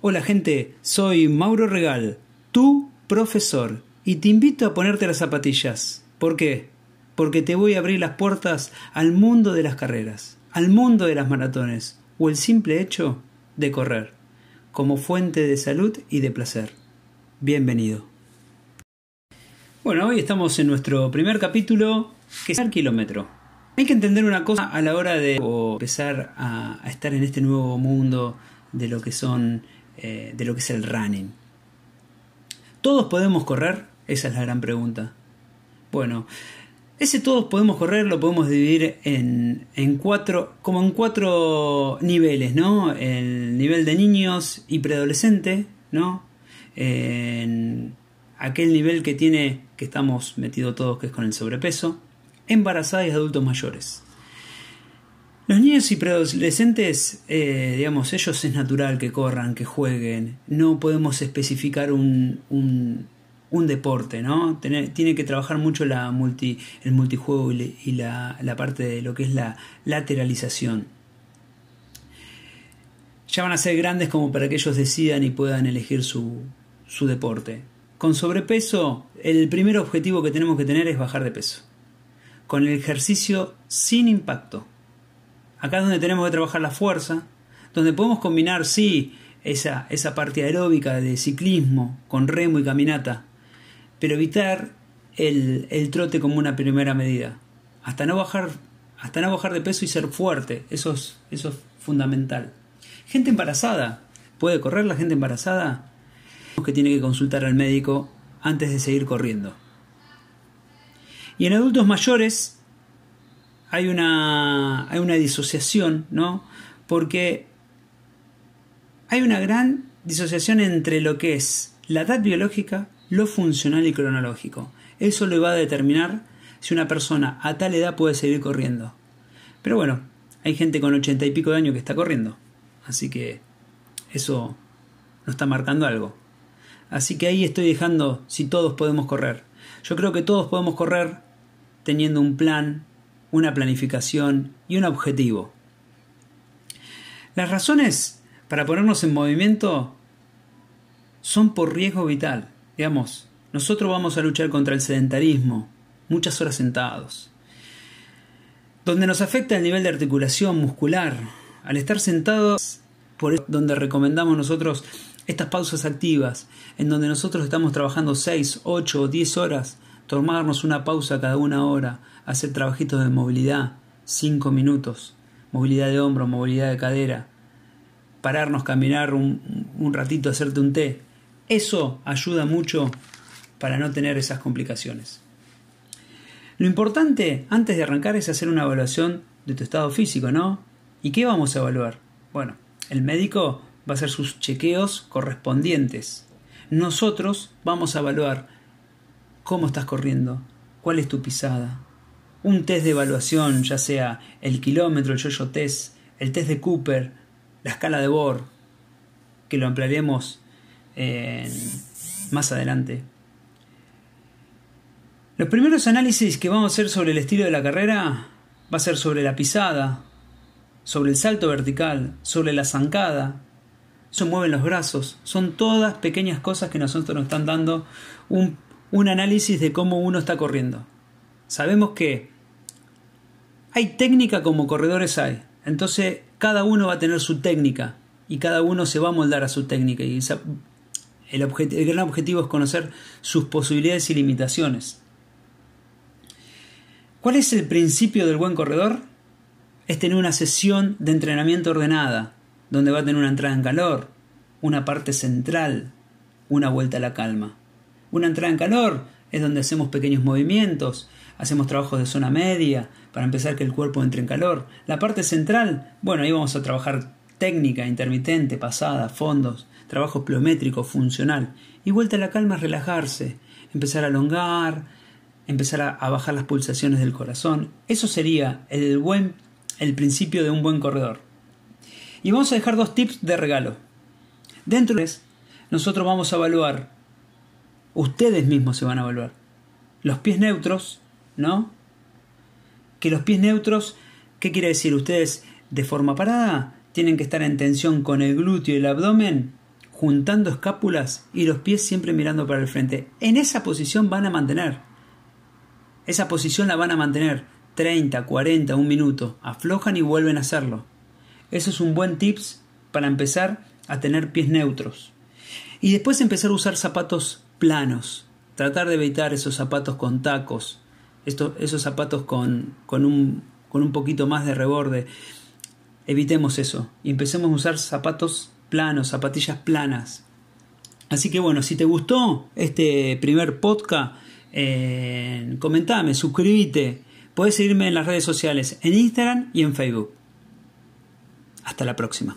Hola gente, soy Mauro Regal, tu profesor, y te invito a ponerte las zapatillas. ¿Por qué? Porque te voy a abrir las puertas al mundo de las carreras, al mundo de las maratones, o el simple hecho de correr, como fuente de salud y de placer. Bienvenido. Bueno, hoy estamos en nuestro primer capítulo, que es el kilómetro. Hay que entender una cosa a la hora de empezar a, estar en este nuevo mundo de lo que son, eh, de lo que es el running. ¿Todos podemos correr? Esa es la gran pregunta. Bueno, ese todos podemos correr lo podemos dividir en, en, cuatro, como en cuatro niveles, ¿no? El nivel de niños y preadolescente, ¿no? En aquel nivel que tiene, que estamos metidos todos, que es con el sobrepeso embarazadas y adultos mayores. Los niños y preadolescentes, eh, digamos, ellos es natural que corran, que jueguen. No podemos especificar un, un, deporte, ¿no? tiene que trabajar mucho la multi, el multijuego y, la, la, parte de lo que es la lateralización. Ya van a ser grandes como para que ellos decidan y puedan elegir su, su deporte. Con sobrepeso, el primer objetivo que tenemos que tener es bajar de peso con el ejercicio sin impacto. Acá es donde tenemos que trabajar la fuerza, donde podemos combinar, sí, esa, esa parte aeróbica de ciclismo con remo y caminata, pero evitar el, trote como una primera medida. Hasta no bajar, hasta no bajar de peso y ser fuerte, eso es, eso es fundamental. Gente embarazada, ¿puede correr la gente embarazada? Que tiene que consultar al médico antes de seguir corriendo. Y en adultos mayores hay una, hay una disociación, ¿no? Porque hay una gran disociación entre lo que es la edad biológica, lo funcional y cronológico. Eso le va a determinar si una persona a tal edad puede seguir corriendo. Pero bueno, hay gente con ochenta y pico de años que está corriendo. Así que eso nos está marcando algo. Así que ahí estoy dejando si todos podemos correr. Yo creo que todos podemos correr teniendo un plan, una planificación y un objetivo. Las razones para ponernos en movimiento son por riesgo vital. Digamos, nosotros vamos a luchar contra el sedentarismo, muchas horas sentados, donde nos afecta el nivel de articulación muscular. Al estar sentados, por eso donde recomendamos nosotros estas pausas activas, en donde nosotros estamos trabajando 6, 8 o 10 horas tomarnos una pausa cada una hora, hacer trabajitos de movilidad, cinco minutos, movilidad de hombro, movilidad de cadera, pararnos, caminar un, un ratito, hacerte un té. Eso ayuda mucho para no tener esas complicaciones. Lo importante antes de arrancar es hacer una evaluación de tu estado físico, ¿no? ¿Y qué vamos a evaluar? Bueno, el médico va a hacer sus chequeos correspondientes. Nosotros vamos a evaluar cómo estás corriendo, cuál es tu pisada. Un test de evaluación, ya sea el kilómetro, el yo-yo test, el test de Cooper, la escala de Bohr, que lo ampliaremos más adelante. Los primeros análisis que vamos a hacer sobre el estilo de la carrera va a ser sobre la pisada, sobre el salto vertical, sobre la zancada, se mueven los brazos, son todas pequeñas cosas que nosotros nos están dando un un análisis de cómo uno está corriendo. Sabemos que hay técnica como corredores hay. Entonces cada uno va a tener su técnica y cada uno se va a moldar a su técnica. Y el, el gran objetivo es conocer sus posibilidades y limitaciones. ¿Cuál es el principio del buen corredor? Es tener una sesión de entrenamiento ordenada, donde va a tener una entrada en calor, una parte central, una vuelta a la calma. Una entrada en calor es donde hacemos pequeños movimientos, hacemos trabajos de zona media para empezar que el cuerpo entre en calor. La parte central, bueno, ahí vamos a trabajar técnica, intermitente, pasada, fondos, trabajo pliométrico, funcional. Y vuelta a la calma es relajarse, empezar a alongar, empezar a, a, bajar las pulsaciones del corazón. Eso sería el buen el principio de un buen corredor. Y vamos a dejar dos tips de regalo. Dentro de nosotros vamos a evaluar ustedes mismos se van a evaluar. Los pies neutros, ¿no? Que los pies neutros, ¿qué quiere decir? Ustedes de forma parada tienen que estar en tensión con el glúteo y el abdomen juntando escápulas y los pies siempre mirando para el frente. En esa posición van a mantener. Esa posición la van a mantener 30, 40, un minuto. Aflojan y vuelven a hacerlo. Eso es un buen tips para empezar a tener pies neutros. Y después empezar a usar zapatos planos. Tratar de evitar esos zapatos con tacos. esos zapatos con, con, un, con un poquito más de reborde. Evitemos eso. Y empecemos a usar zapatos planos, zapatillas planas. Así que bueno, si te gustó este primer podcast, eh, comentame, suscríbete. Puedes seguirme en las redes sociales, en Instagram y en Facebook. Hasta la próxima.